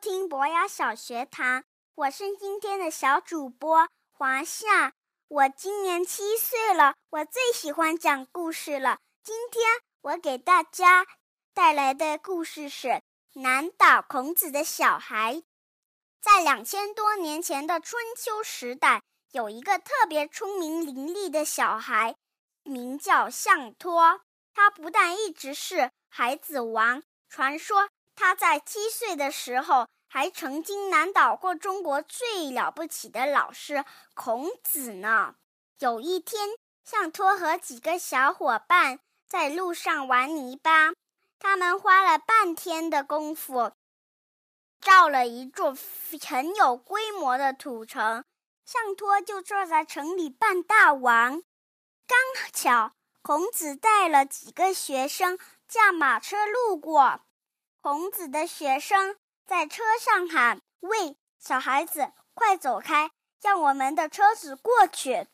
听博雅小学堂，我是今天的小主播华夏。我今年七岁了，我最喜欢讲故事了。今天我给大家带来的故事是难倒孔子的小孩。在两千多年前的春秋时代，有一个特别聪明伶俐的小孩，名叫项托。他不但一直是孩子王，传说。他在七岁的时候，还曾经难倒过中国最了不起的老师孔子呢。有一天，项托和几个小伙伴在路上玩泥巴，他们花了半天的功夫，造了一座很有规模的土城。项托就坐在城里扮大王。刚巧孔子带了几个学生驾马车路过。孔子的学生在车上喊：“喂，小孩子，快走开，让我们的车子过去。”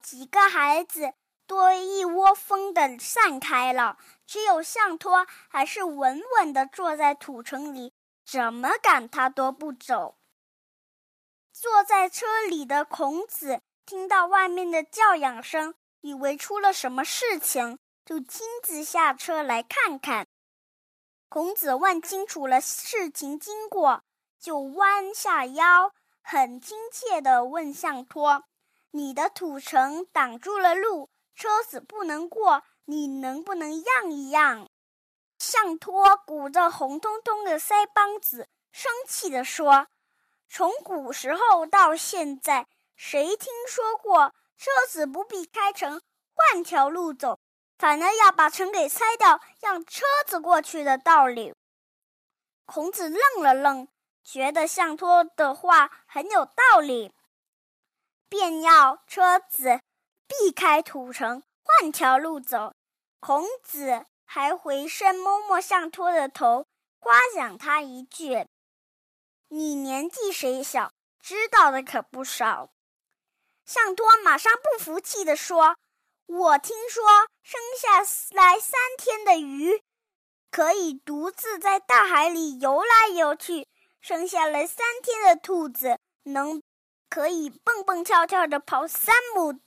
几个孩子都一窝蜂地散开了，只有项托还是稳稳地坐在土城里，怎么赶他都不走。坐在车里的孔子听到外面的叫嚷声，以为出了什么事情，就亲自下车来看看。孔子问清楚了事情经过，就弯下腰，很亲切地问项托：“你的土城挡住了路，车子不能过，你能不能让一让？”项托鼓着红彤彤的腮帮子，生气地说：“从古时候到现在，谁听说过车子不必开城，换条路走？”反而要把城给拆掉，让车子过去的道理。孔子愣了愣，觉得项托的话很有道理，便要车子避开土城，换条路走。孔子还回身摸摸项托的头，夸奖他一句：“你年纪虽小，知道的可不少。”项托马上不服气地说。我听说生下来三天的鱼，可以独自在大海里游来游去；生下来三天的兔子，能可以蹦蹦跳跳的跑三亩地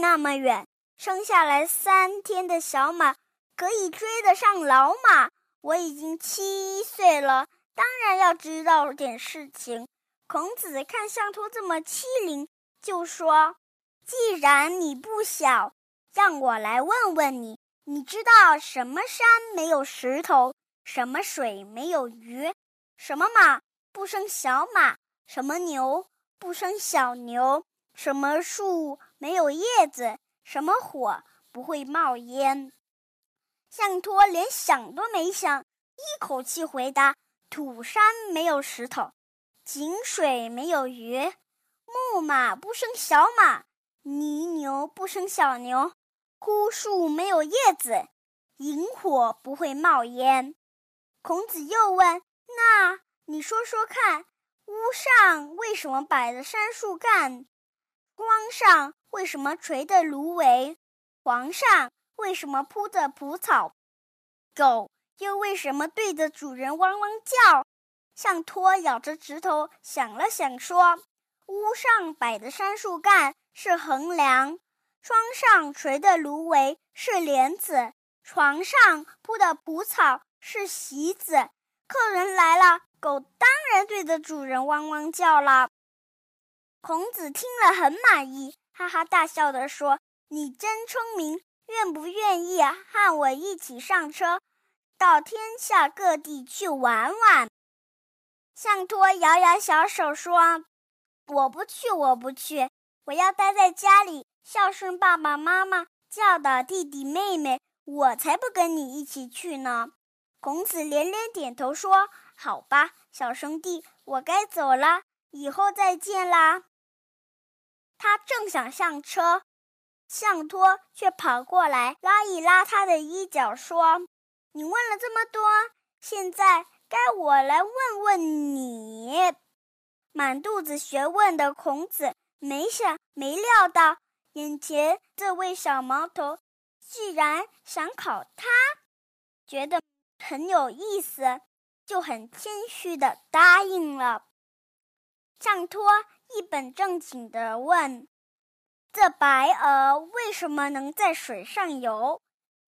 那么远；生下来三天的小马，可以追得上老马。我已经七岁了，当然要知道点事情。孔子看项托这么欺凌，就说：“既然你不小。”让我来问问你，你知道什么山没有石头，什么水没有鱼，什么马不生小马，什么牛不生小牛，什么树没有叶子，什么火不会冒烟？项托连想都没想，一口气回答：土山没有石头，井水没有鱼，木马不生小马，泥牛不生小牛。枯树没有叶子，萤火不会冒烟。孔子又问：“那你说说看，屋上为什么摆着杉树干？窗上为什么垂的芦苇？床上为什么铺着蒲草？狗又为什么对着主人汪汪叫？”项托咬着指头想了想，说：“屋上摆的杉树干是横梁。”窗上垂的芦苇是帘子，床上铺的蒲草是席子。客人来了，狗当然对着主人汪汪叫了。孔子听了很满意，哈哈大笑地说：“你真聪明，愿不愿意和我一起上车，到天下各地去玩玩？”项托摇摇小手说：“我不去，我不去，我要待在家里。”孝顺爸爸妈妈，教导弟弟妹妹，我才不跟你一起去呢。孔子连连点头说：“好吧，小兄弟，我该走了，以后再见啦。”他正想上车，项托却跑过来拉一拉他的衣角，说：“你问了这么多，现在该我来问问你。”满肚子学问的孔子没想没料到。眼前这位小毛头，居然想考他，觉得很有意思，就很谦虚的答应了。象托一本正经的问：“这白鹅为什么能在水上游？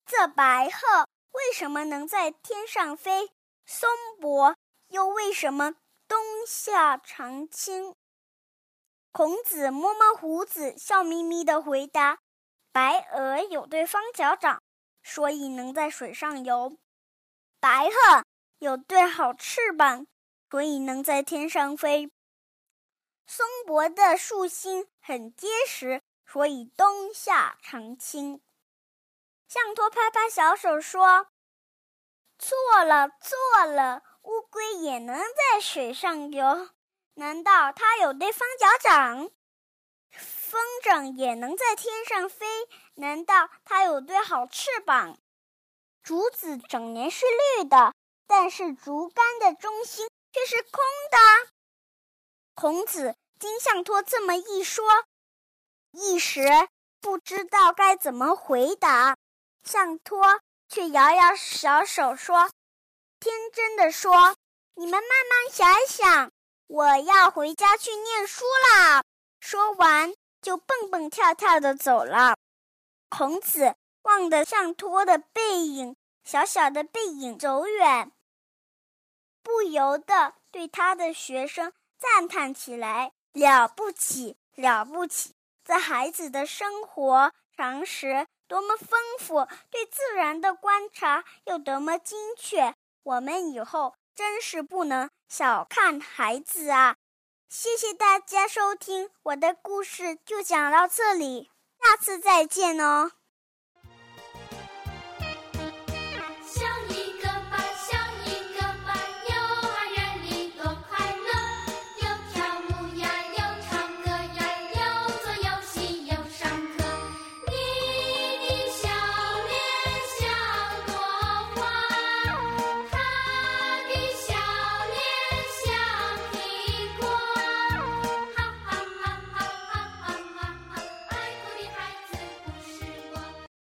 这白鹤为什么能在天上飞？松柏又为什么冬夏常青？”孔子摸摸胡子，笑眯眯的回答：“白鹅有对方脚掌，所以能在水上游。”白鹤有对好翅膀，所以能在天上飞。松柏的树心很结实，所以冬夏常青。象托拍拍小手说：“错了，错了，乌龟也能在水上游。难道它有对方脚掌？风筝也能在天上飞？难道它有对好翅膀？”竹子整年是绿的，但是竹竿的中心却是空的。孔子听象托这么一说，一时不知道该怎么回答。象托却摇摇小手说：“天真的说，你们慢慢想一想，我要回家去念书啦。”说完，就蹦蹦跳跳的走了。孔子。望着象托的背影，小小的背影走远，不由得对他的学生赞叹起来：“了不起，了不起！这孩子的生活常识多么丰富，对自然的观察又多么精确。我们以后真是不能小看孩子啊！”谢谢大家收听，我的故事就讲到这里，下次再见哦。